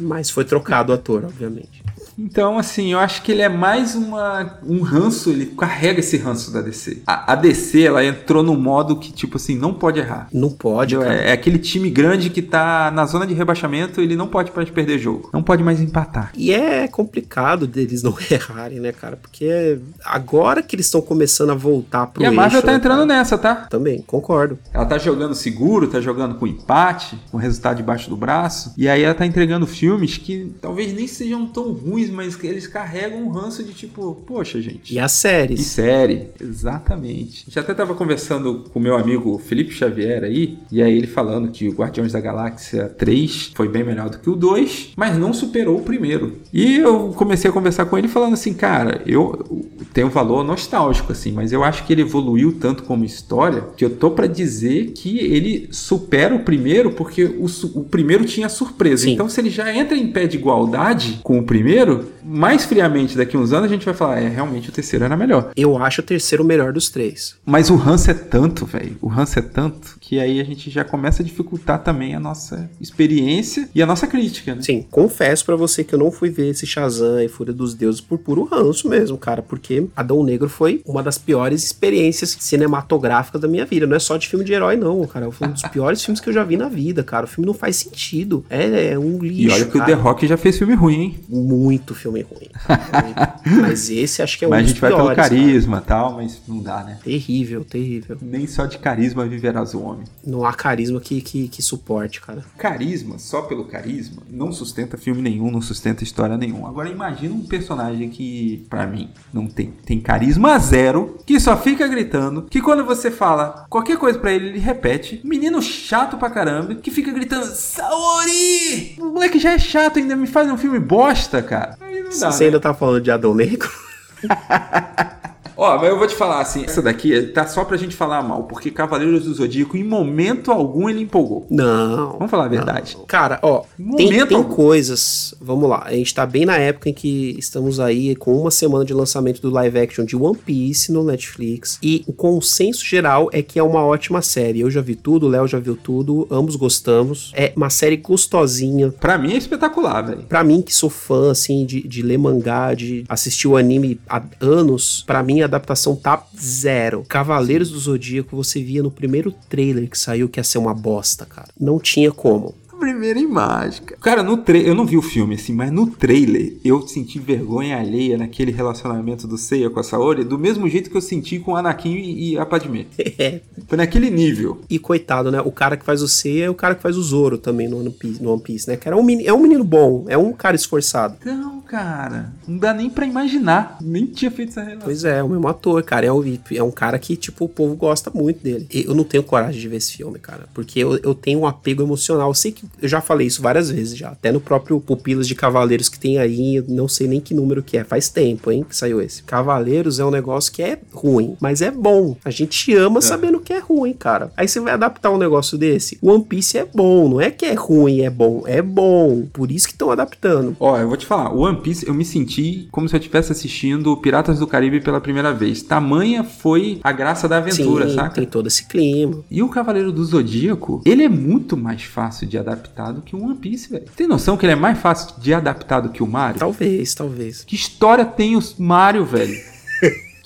Mas foi trocado o ator, obviamente. Então, assim, eu acho que ele é mais uma, um ranço, ele carrega esse ranço da DC. A, a DC, ela entrou no modo que, tipo assim, não pode errar. Não pode. É, é, aquele time grande que tá na zona de rebaixamento, ele não pode mais perder jogo. Não pode mais empatar. E é complicado deles não [LAUGHS] errarem, né, cara? Porque agora que eles estão começando a voltar pro E a Marvel eixo, tá entrando cara. nessa, tá? Também, concordo. Ela tá jogando seguro, tá jogando com empate, com resultado debaixo do braço. E aí ela tá entregando filmes que talvez nem sejam tão ruins mas eles carregam um ranço de tipo, poxa, gente. E as séries. E série, exatamente. Já até tava conversando com meu amigo Felipe Xavier aí, e aí ele falando que o Guardiões da Galáxia 3 foi bem melhor do que o 2, mas não superou o primeiro. E eu comecei a conversar com ele falando assim, cara, eu tenho um valor nostálgico, assim, mas eu acho que ele evoluiu tanto como história que eu tô para dizer que ele supera o primeiro porque o, o primeiro tinha surpresa. Sim. Então, se ele já entra em pé de igualdade com o primeiro, mais friamente daqui a uns anos a gente vai falar, é, realmente o terceiro era melhor. Eu acho o terceiro o melhor dos três. Mas o Hans é tanto, velho. O Hans é tanto que aí a gente já começa a dificultar também a nossa experiência e a nossa crítica, né? Sim, confesso para você que eu não fui ver esse Shazam e Fúria dos Deuses por puro ranço mesmo, cara, porque Adão Negro foi uma das piores experiências cinematográficas da minha vida. Não é só de filme de herói, não, cara. Foi um dos piores filmes que eu já vi na vida, cara. O filme não faz sentido. É, é um lixo. E olha que cara. o The Rock já fez filme ruim, hein? Muito filme ruim. Muito. [LAUGHS] mas esse acho que é um mas dos piores. Mas a gente vai pelo carisma e tal, mas não dá, né? Terrível, terrível. Nem só de carisma viverás o homem. Não há carisma que, que, que suporte, cara. Carisma, só pelo carisma, não sustenta filme nenhum, não sustenta história nenhuma. Agora imagina um personagem que, para mim, não tem, tem carisma zero, que só fica gritando, que quando você fala qualquer coisa para ele, ele repete. Menino chato pra caramba, que fica gritando, Saori! O moleque já é chato, ainda me faz um filme bosta, cara. Aí não dá, Você né? ainda tá falando de Negro? [LAUGHS] Ó, mas eu vou te falar assim, essa daqui tá só pra gente falar mal, porque Cavaleiros do Zodíaco, em momento algum, ele empolgou. Não. Vamos falar a verdade. Não. Cara, ó, tem, tem coisas. Vamos lá, a gente tá bem na época em que estamos aí com uma semana de lançamento do live action de One Piece no Netflix. E o consenso geral é que é uma ótima série. Eu já vi tudo, o Léo já viu tudo, ambos gostamos. É uma série gostosinha. Pra mim é espetacular, velho. Pra mim, que sou fã, assim, de, de ler mangá, de assistir o anime há anos, pra mim adaptação tá zero. Cavaleiros do Zodíaco, você via no primeiro trailer que saiu que ia ser uma bosta, cara. Não tinha como primeira imagem. Cara, no trailer, eu não vi o filme assim, mas no trailer eu senti vergonha alheia naquele relacionamento do Seiya com a Saori, do mesmo jeito que eu senti com o Anakin e a Padmé. [LAUGHS] É. Foi naquele nível. E coitado, né? O cara que faz o Seiya é o cara que faz o Zoro também no One Piece, no One Piece né? Que era um menino, é um menino bom, é um cara esforçado. Não, cara, não dá nem para imaginar. Nem tinha feito essa relação. Pois é, é o mesmo ator, cara. É um, é um cara que, tipo, o povo gosta muito dele. Eu não tenho coragem de ver esse filme, cara, porque eu, eu tenho um apego emocional. Eu sei que eu já falei isso várias vezes já. Até no próprio Pupilas de Cavaleiros que tem aí, não sei nem que número que é. Faz tempo, hein, que saiu esse. Cavaleiros é um negócio que é ruim, mas é bom. A gente ama é. sabendo que é ruim, cara. Aí você vai adaptar um negócio desse. One Piece é bom, não é que é ruim, é bom. É bom. Por isso que estão adaptando. Ó, eu vou te falar, o One Piece eu me senti como se eu estivesse assistindo Piratas do Caribe pela primeira vez. Tamanha foi a graça da aventura, Sim, saca? Tem todo esse clima. E o Cavaleiro do Zodíaco, ele é muito mais fácil de adaptar do que o One Piece, velho. Tem noção que ele é mais fácil de adaptar do que o Mario? Talvez, talvez. Que história tem o Mario, velho?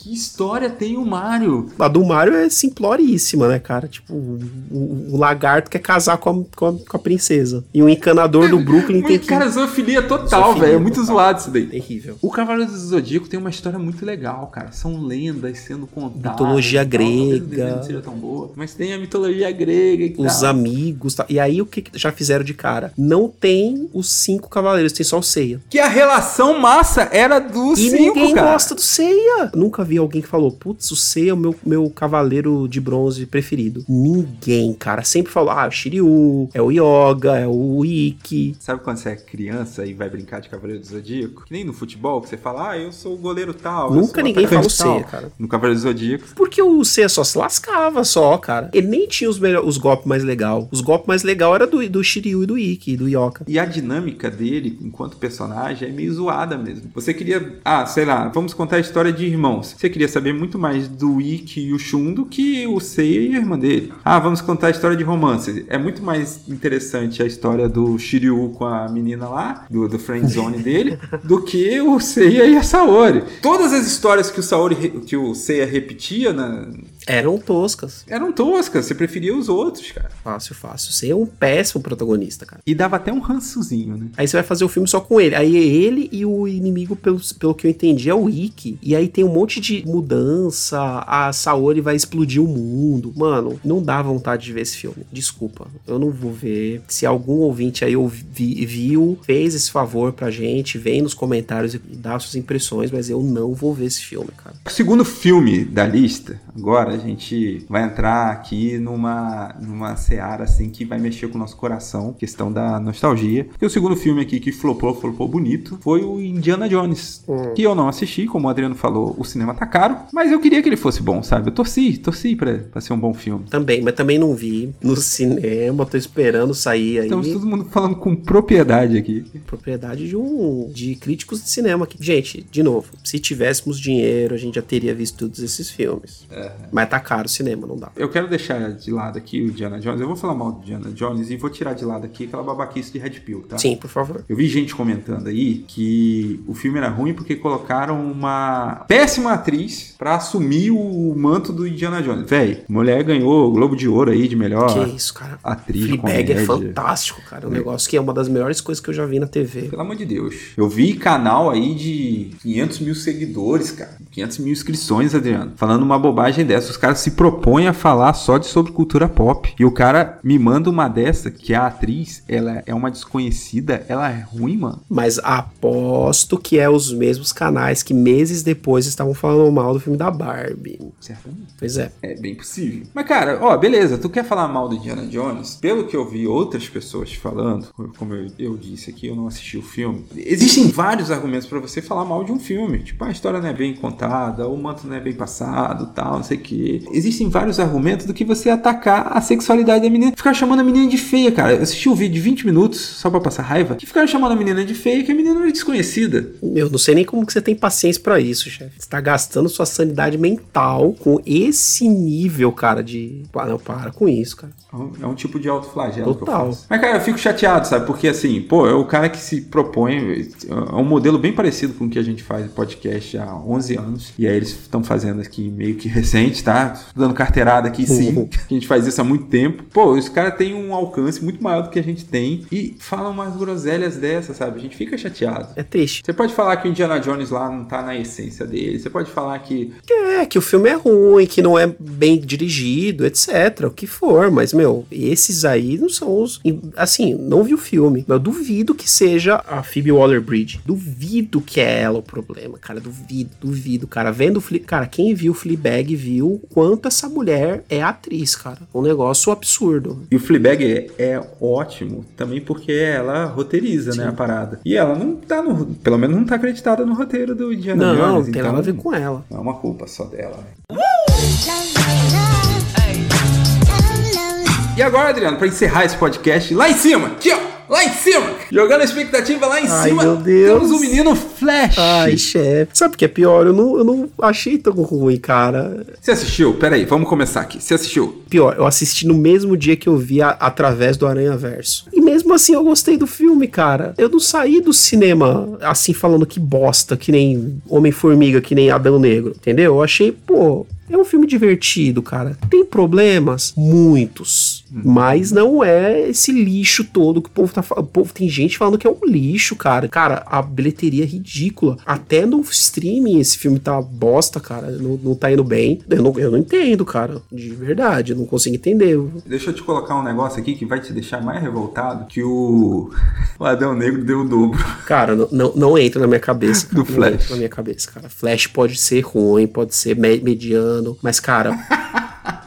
Que história tem o Mario? A do Mario é simploríssima, né, cara? Tipo, o, o, o lagarto quer casar com a, com a, com, a, princesa. E o encanador do Brooklyn tem que... Cara, zoofilia total, velho. É muito total. zoado isso daí. Terrível. O Cavaleiro do Zodíaco tem uma história muito legal, cara. São lendas sendo contadas. Mitologia grega. Não seja tão boa, mas tem a mitologia grega Os tal. amigos. Tal. E aí, o que já fizeram de cara? Não tem os cinco cavaleiros, tem só o Seiya. Que a relação massa era dos e cinco, ninguém gosta do Seiya. Nunca vi alguém que falou, putz, o Seiya é o meu, meu cavaleiro de bronze preferido. Ninguém, cara. Sempre falou, ah, o Shiryu, é o Yoga, é o Ikki. Sabe quando você é criança e vai brincar de Cavaleiro do Zodíaco? Que nem no futebol, que você fala, ah, eu sou o goleiro tal. Nunca ninguém fala o Seiya, cara. No Cavaleiro do Zodíaco. Porque o Seiya só se lascava só, cara. Ele nem tinha os, melhor, os golpes mais legais. Os golpes mais legais era do, do Shiryu e do Ikki, do Yoka. E a dinâmica dele, enquanto personagem, é meio zoada mesmo. Você queria, ah, sei lá, vamos contar a história de irmãos. Você queria saber muito mais do Ikki e o Shun do que o Seiya e a irmã dele. Ah, vamos contar a história de romance. É muito mais interessante a história do Shiryu com a menina lá, do, do friendzone dele, do que o Seiya e a Saori. Todas as histórias que o Saori, que o Seiya repetia na, eram toscas. Eram toscas, você preferia os outros, cara. Fácil, fácil. Você é um péssimo protagonista, cara. E dava até um rançozinho, né? Aí você vai fazer o filme só com ele. Aí é ele e o inimigo, pelo, pelo que eu entendi, é o Ikki. E aí tem um monte de mudança, a Saori vai explodir o mundo. Mano, não dá vontade de ver esse filme. Desculpa, eu não vou ver. Se algum ouvinte aí ouvi, viu, fez esse favor pra gente, vem nos comentários e dá suas impressões, mas eu não vou ver esse filme, cara. O segundo filme da lista, agora, gente vai entrar aqui numa, numa seara assim que vai mexer com o nosso coração, questão da nostalgia. Porque o segundo filme aqui que flopou, flopou bonito, foi o Indiana Jones, hum. que eu não assisti, como o Adriano falou, o cinema tá caro, mas eu queria que ele fosse bom, sabe? Eu torci, torci pra, pra ser um bom filme. Também, mas também não vi no cinema, tô esperando sair aí. Estamos todo mundo falando com propriedade aqui. Propriedade de um de críticos de cinema aqui. Gente, de novo, se tivéssemos dinheiro, a gente já teria visto todos esses filmes. É. Mas tá caro o cinema, não dá. Eu quero deixar de lado aqui o Diana Jones. Eu vou falar mal do Diana Jones e vou tirar de lado aqui aquela babaquice de Red Pill, tá? Sim, por favor. Eu vi gente comentando aí que o filme era ruim porque colocaram uma péssima atriz para assumir o manto do Indiana Jones. Véi, mulher ganhou o Globo de Ouro aí de melhor que isso, cara. atriz Fleabag é fantástico, cara. Um é. negócio que é uma das melhores coisas que eu já vi na TV. Pelo amor de Deus. Eu vi canal aí de 500 mil seguidores, cara. 500 mil inscrições, Adriano. Falando uma bobagem dessa. Os caras se propõem a falar só de sobre cultura pop. E o cara me manda uma dessa, que a atriz, ela é uma desconhecida, ela é ruim, mano. Mas aposto que é os mesmos canais que meses depois estavam falando mal do filme da Barbie. Certamente. Pois é. É bem possível. Mas, cara, ó, beleza, tu quer falar mal do Indiana Jones? Pelo que eu vi outras pessoas falando, como eu, eu disse aqui, eu não assisti o filme. Existem vários argumentos para você falar mal de um filme. Tipo, a história não é bem contada, o manto não é bem passado, tal, não sei o que. Existem vários argumentos do que você atacar a sexualidade da menina. Ficar chamando a menina de feia, cara. Eu assisti um vídeo de 20 minutos, só pra passar raiva, que ficaram chamando a menina de feia, que a menina é desconhecida. Eu não sei nem como que você tem paciência para isso, chefe. Você tá gastando sua sanidade mental com esse nível, cara, de. Não, para com isso, cara. É um tipo de autoflagelo Total. que eu faço. Mas, cara, eu fico chateado, sabe? Porque, assim, pô, é o cara que se propõe. É um modelo bem parecido com o que a gente faz podcast há 11 anos. E aí eles estão fazendo aqui meio que recente, tá? Dando carteirada aqui, sim. [LAUGHS] A gente faz isso há muito tempo. Pô, os caras têm um alcance muito maior do que a gente tem. E falam umas groselhas dessas, sabe? A gente fica chateado. É triste. Você pode falar que o Indiana Jones lá não tá na essência dele. Você pode falar que. É, que o filme é ruim, que não é bem dirigido, etc. O que for, mas meu, esses aí não são os. Assim, não vi o filme. Mas eu duvido que seja a Phoebe Waller Bridge. Duvido que é ela o problema, cara. Duvido, duvido, cara. Vendo o Cara, quem viu o Fleabag viu quanto essa mulher é atriz, cara. Um negócio absurdo. E o Fleabag é, é ótimo também porque ela roteiriza, Sim. né, a parada. E ela não tá no. Pelo menos não tá acreditada no roteiro do Indiana não, Jones. Não, tem então, nada a ver com ela. Não é uma culpa só dela. Uh! E agora, Adriano, para encerrar esse podcast, lá em cima, aqui ó, lá em cima, jogando a expectativa lá em Ai, cima, meu Deus. temos o menino Flash. Ai, chefe. Sabe o que é pior? Eu não, eu não achei tão ruim, cara. Você assistiu? Peraí, vamos começar aqui. Você assistiu? Pior, eu assisti no mesmo dia que eu vi a, através do Aranha Verso. E mesmo assim eu gostei do filme, cara. Eu não saí do cinema assim falando que bosta, que nem Homem-Formiga, que nem Adão Negro, entendeu? Eu achei, pô, é um filme divertido, cara. Tem problemas? Muitos. Hum. Mas não é esse lixo todo que o povo tá falando. O povo tem gente falando que é um lixo, cara. Cara, a bilheteria é ridícula. Até no streaming esse filme tá bosta, cara. Não, não tá indo bem. Eu não, eu não entendo, cara. De verdade, eu não consigo entender. Deixa eu te colocar um negócio aqui que vai te deixar mais revoltado que o, o Adão Negro deu o dobro. Cara, não, não, não entra na minha cabeça. [LAUGHS] Cara. Do Flash. na minha cabeça, cara. Flash pode ser ruim, pode ser mediano, mas, cara.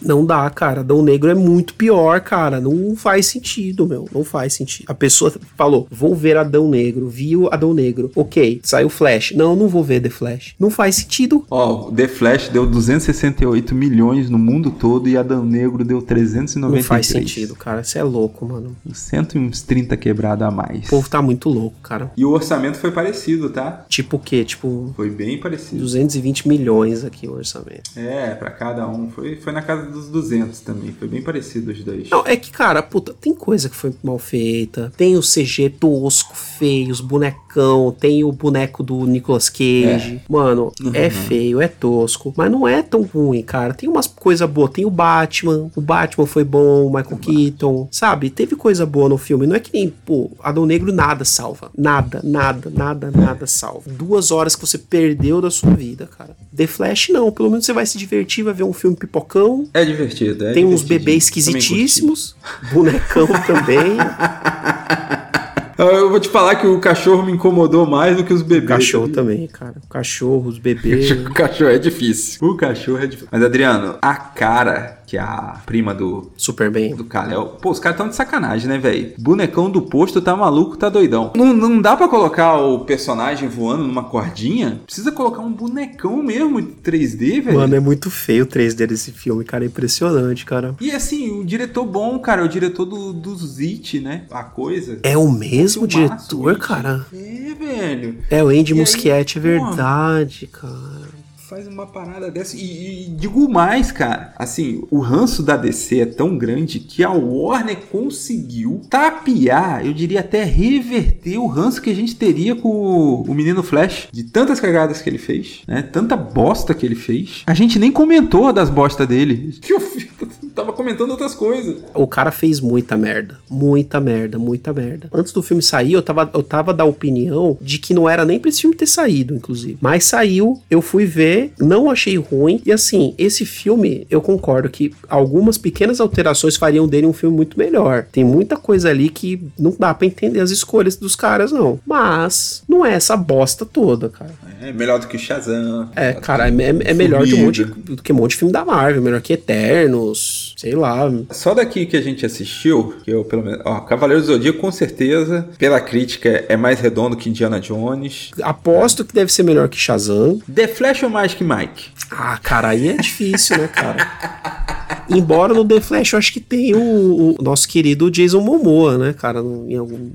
Não dá, cara. Adão Negro é muito pior, cara. Não faz sentido, meu. Não faz sentido. A pessoa falou: vou ver Adão Negro. Viu Adão Negro. Ok, saiu Flash. Não, não vou ver The Flash. Não faz sentido. Ó, oh, The Flash deu 268 milhões no mundo todo e Adão Negro deu 393. Não faz sentido, cara. Você é louco, mano. 130 quebrado a mais. O povo tá muito louco, cara. E o orçamento foi parecido, tá? Tipo o quê? Tipo. Foi bem parecido. 220 milhões aqui o orçamento. É, para cada um. Foi, foi na casa dos 200 também. Foi bem parecido os dois. Não, é que, cara, puta, tem coisa que foi mal feita. Tem o CG tosco, feio, os bonecão. Tem o boneco do Nicolas Cage. É. Mano, uhum. é feio, é tosco. Mas não é tão ruim, cara. Tem umas coisas boas. Tem o Batman. O Batman foi bom. O Michael o Keaton. Batman. Sabe? Teve coisa boa no filme. Não é que nem, pô, Adão Negro nada salva. Nada, nada, nada, nada salva. Duas horas que você perdeu da sua vida, cara. The Flash não. Pelo menos você vai se divertir, vai ver um filme pipocão. É divertido, é Tem uns bebês esquisitíssimos, bonecão também. [LAUGHS] Eu vou te falar que o cachorro me incomodou mais do que os bebês. O cachorro também, cara. O cachorro, os bebês. [LAUGHS] o cachorro é difícil. O cachorro é difícil. Mas, Adriano, a cara que é a prima do Superman do Kal-El. Pô, os caras tão de sacanagem, né, velho? Bonecão do posto tá maluco, tá doidão. Não, não dá para colocar o personagem voando numa cordinha? Precisa colocar um bonecão mesmo 3D, velho. Mano, é muito feio o 3D desse filme, cara, é impressionante, cara. E assim, o diretor bom, cara, é o diretor do, do Zit, né? A coisa. É o mesmo diretor, cara? É, velho. É o Andy Muschietti, é verdade, cara. Faz uma parada dessa. E, e, digo mais, cara. Assim, o ranço da DC é tão grande que a Warner conseguiu tapear, eu diria até reverter o ranço que a gente teria com o, menino Flash. De tantas cagadas que ele fez, né? Tanta bosta que ele fez. A gente nem comentou das bostas dele. Que eu tava comentando outras coisas. O cara fez muita merda. Muita merda, muita merda. Antes do filme sair, eu tava, eu tava da opinião de que não era nem pra esse filme ter saído, inclusive. Mas saiu, eu fui ver, não achei ruim. E assim, esse filme, eu concordo que algumas pequenas alterações fariam dele um filme muito melhor. Tem muita coisa ali que não dá para entender as escolhas dos caras, não. Mas não é essa bosta toda, cara. É melhor do que Shazam. É, cara, é, é, melhor de um monte, do que um monte de filme da Marvel, melhor que Eternos, sei lá. Só daqui que a gente assistiu, que eu pelo menos. Ó, Cavaleiro do Zodíaco, com certeza, pela crítica, é mais redondo que Indiana Jones. Aposto que deve ser melhor que Shazam. The Flash ou Magic Mike? Ah, cara, aí é difícil, né, cara? [LAUGHS] Embora no The Flash eu acho que tem o, o nosso querido Jason Momoa, né, cara, em algum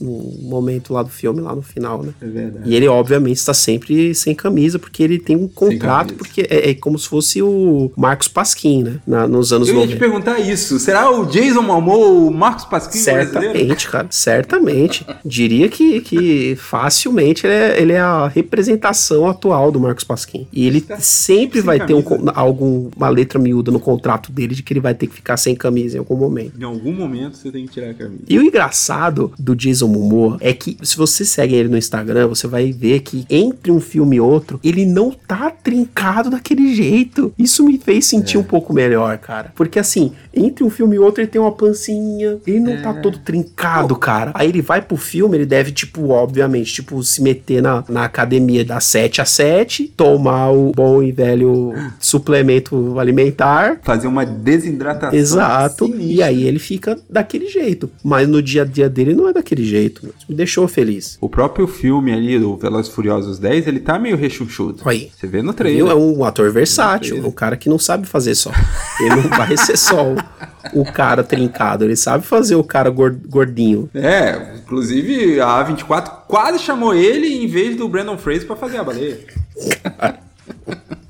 no momento lá do filme, lá no final, né? É verdade. E ele, obviamente, está sempre sem camisa, porque ele tem um contrato, porque é, é, como se fosse o Marcos Pasquim, né? Na, nos anos 90. Eu ia 90. te perguntar isso. Será o Jason Momoa o Marcos Pasquim Certamente, brasileiro? cara. Certamente. Diria que, que facilmente ele é, ele é, a representação atual do Marcos Pasquim. E ele tá sempre vai camisa. ter um, alguma letra miúda no contrato dele de que ele vai ter que ficar sem camisa em algum momento. Em algum momento você tem que tirar a camisa. E o engraçado do Jason Momoa é que se você segue ele no Instagram, você vai ver que entre um filme e outro, ele não tá trincado daquele jeito. Isso me fez sentir é. um pouco melhor, cara. Porque assim, entre um filme e outro ele tem uma pancinha, ele não tá é. tá todo trincado, cara. Aí ele vai pro filme, ele deve, tipo, obviamente, tipo, se meter na, na academia das 7 a 7, tomar o bom e velho [GASPS] suplemento alimentar. Fazer uma desidratação. Exato. Sinistra. E aí ele fica daquele jeito. Mas no dia a dia dele não é daquele jeito. Isso me deixou feliz. O próprio filme ali do Velozes Furiosos 10, ele tá meio rechuchudo. Aí. Você vê no trailer. É um ator versátil, um cara que não sabe fazer só. Ele não vai ser só o, o cara trincado, ele sabe fazer o cara gordinho. É, inclusive a A24 quase chamou ele em vez do Brandon Fraser para fazer a baleia. [LAUGHS]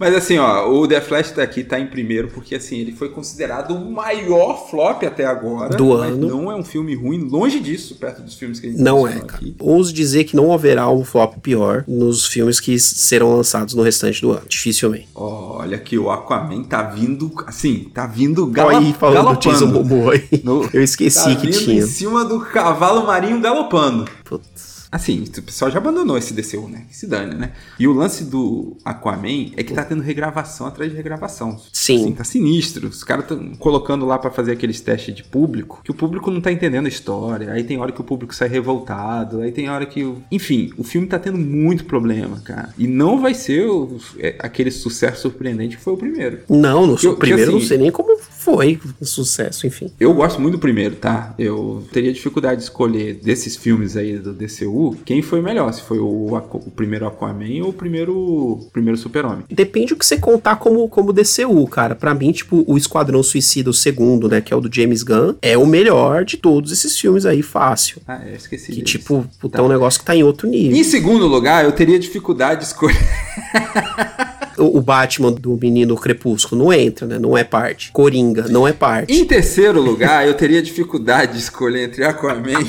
Mas assim, ó, o The Flash daqui tá, tá em primeiro porque assim, ele foi considerado o maior flop até agora. Do ano. Não é um filme ruim, longe disso, perto dos filmes que a gente Não é, cara. Aqui. Ouso dizer que não haverá um flop pior nos filmes que serão lançados no restante do ano. Dificilmente. Olha que o Aquaman tá vindo, assim, tá vindo galo aí, falando galopando. Do. No, Eu esqueci tá que tinha. em cima do cavalo marinho galopando. Putz. Assim, o pessoal já abandonou esse DCU, né? Que se dane, né? E o lance do Aquaman é que tá tendo regravação atrás de regravação. Sim. Assim, tá sinistro. Os caras estão colocando lá para fazer aqueles testes de público, que o público não tá entendendo a história. Aí tem hora que o público sai revoltado. Aí tem hora que. O... Enfim, o filme tá tendo muito problema, cara. E não vai ser o... é, aquele sucesso surpreendente que foi o primeiro. Não, no o primeiro assim, não sei nem como foi um sucesso, enfim. Eu gosto muito do primeiro, tá? Eu teria dificuldade de escolher desses filmes aí do DCU quem foi melhor, se foi o, o primeiro Aquaman ou o primeiro, o primeiro Super-Homem. Depende do que você contar como, como DCU, cara. Para mim, tipo, o Esquadrão Suicida, o segundo, né, que é o do James Gunn, é o melhor de todos esses filmes aí, fácil. Ah, eu esqueci. Que, tipo, tá. é um negócio que tá em outro nível. Em segundo lugar, eu teria dificuldade de escolher. [LAUGHS] o Batman do menino Crepúsculo não entra, né? Não é parte. Coringa não é parte. Em terceiro lugar, eu teria dificuldade de escolher entre Aquaman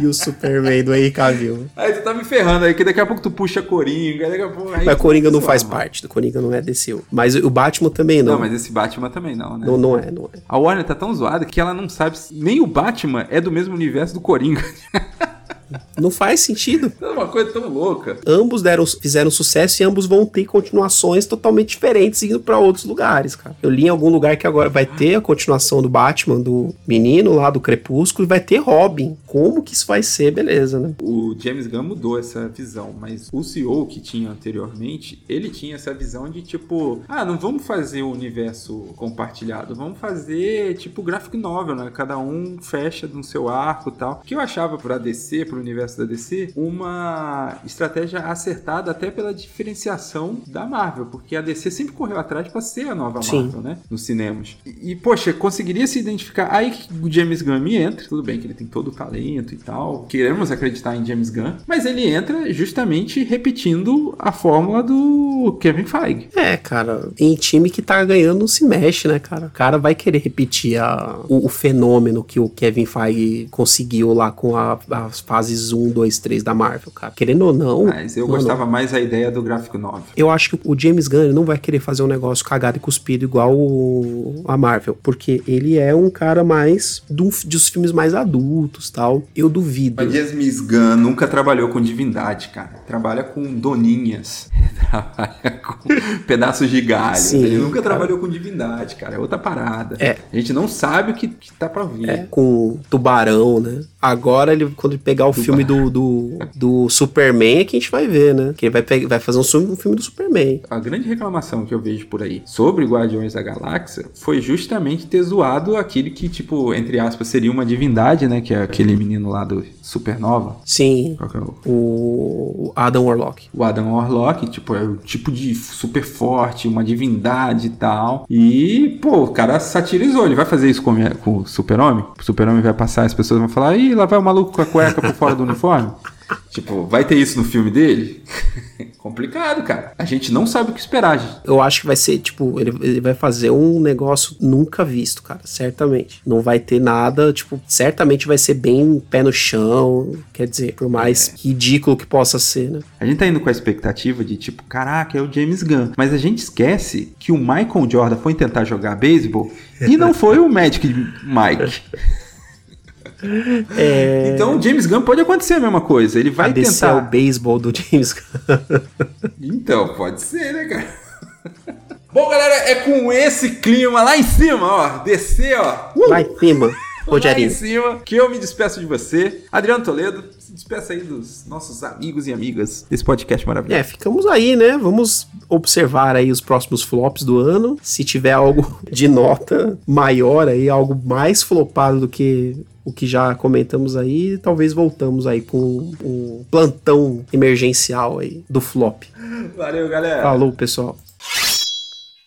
e [LAUGHS] o Superman do Henry Cavill. Aí tu tá me ferrando aí, que daqui a pouco tu puxa Coringa, daqui a pouco... Aí mas Coringa não faz parte, do Coringa não é DCU. Mas o Batman também não. Não, mas esse Batman também não, né? Não, não é, não é. A Warner tá tão zoada que ela não sabe... Nem o Batman é do mesmo universo do Coringa. [LAUGHS] Não faz sentido. É uma coisa tão louca. Ambos deram, fizeram sucesso e ambos vão ter continuações totalmente diferentes indo para outros lugares, cara. Eu li em algum lugar que agora vai ter a continuação do Batman, do menino lá do Crepúsculo, e vai ter Robin. Como que isso vai ser, beleza, né? O James Gunn mudou essa visão, mas o CEO que tinha anteriormente, ele tinha essa visão de tipo, ah, não vamos fazer o um universo compartilhado, vamos fazer tipo graphic novel, né? Cada um fecha no seu arco e tal. Que eu achava pra DC, pro pro universo da DC uma estratégia acertada até pela diferenciação da Marvel, porque a DC sempre correu atrás para ser a nova Sim. Marvel, né? Nos cinemas. E, e, poxa, conseguiria se identificar. Aí que o James Gunn me entra, tudo bem que ele tem todo o talento e tal, queremos acreditar em James Gunn, mas ele entra justamente repetindo a fórmula do Kevin Feige. É, cara, em time que tá ganhando não se mexe, né, cara? O cara vai querer repetir a, o, o fenômeno que o Kevin Feige conseguiu lá com a, as fases 1, 2, 3 da Marvel, cara. Querendo ou não. Mas eu gostava mais da ideia do gráfico 9. Eu acho que o James Gunn não vai querer fazer um negócio cagado e cuspido igual o, a Marvel, porque ele é um cara mais do, dos filmes mais adultos tal. Eu duvido. Mas James Gunn nunca trabalhou com divindade, cara. Trabalha com doninhas. [LAUGHS] Trabalha com pedaços de galho. Sim, ele nunca cara. trabalhou com divindade, cara. É outra parada. É. A gente não sabe o que, que tá pra vir. É, com tubarão, né? Agora, ele, quando ele pegar o. filme do, do, do, Superman, é que a gente vai ver, né? Que ele vai, pegar, vai fazer um filme, um filme do Superman. A grande reclamação que eu vejo por aí sobre Guardiões da Galáxia foi justamente ter zoado aquele que, tipo, entre aspas, seria uma divindade, né? Que é aquele menino lá do Supernova. Sim. É o... o Adam Warlock. O Adam Warlock, tipo, é o tipo de super forte, uma divindade e tal. E, pô, o cara satirizou. Ele vai fazer isso com, com o Super-Homem? O Super-Homem vai passar, as pessoas vão falar, ih, lá vai o maluco com a cueca por fora do uniforme. [LAUGHS] Tipo, vai ter isso no filme dele? [LAUGHS] Complicado, cara. A gente não sabe o que esperar, gente. Eu acho que vai ser, tipo, ele, ele vai fazer um negócio nunca visto, cara. Certamente. Não vai ter nada, tipo, certamente vai ser bem pé no chão. Quer dizer, por mais é. ridículo que possa ser, né? A gente tá indo com a expectativa de, tipo, caraca, é o James Gunn. Mas a gente esquece que o Michael Jordan foi tentar jogar beisebol e não foi o Magic Mike. [LAUGHS] [LAUGHS] É... Então, James Gunn pode acontecer a mesma coisa. Ele vai tentar. o beisebol do James Gunn. então, pode ser, né, cara? Bom, galera, é com esse clima lá em cima, ó. Descer, ó. Uh! Lá em cima. Rogerinho. Lá em cima, que eu me despeço de você. Adriano Toledo, se despeça aí dos nossos amigos e amigas desse podcast maravilhoso. É, ficamos aí, né? Vamos observar aí os próximos flops do ano. Se tiver algo de nota maior aí, algo mais flopado do que o que já comentamos aí, talvez voltamos aí com um plantão emergencial aí do flop. Valeu, galera. Falou, pessoal.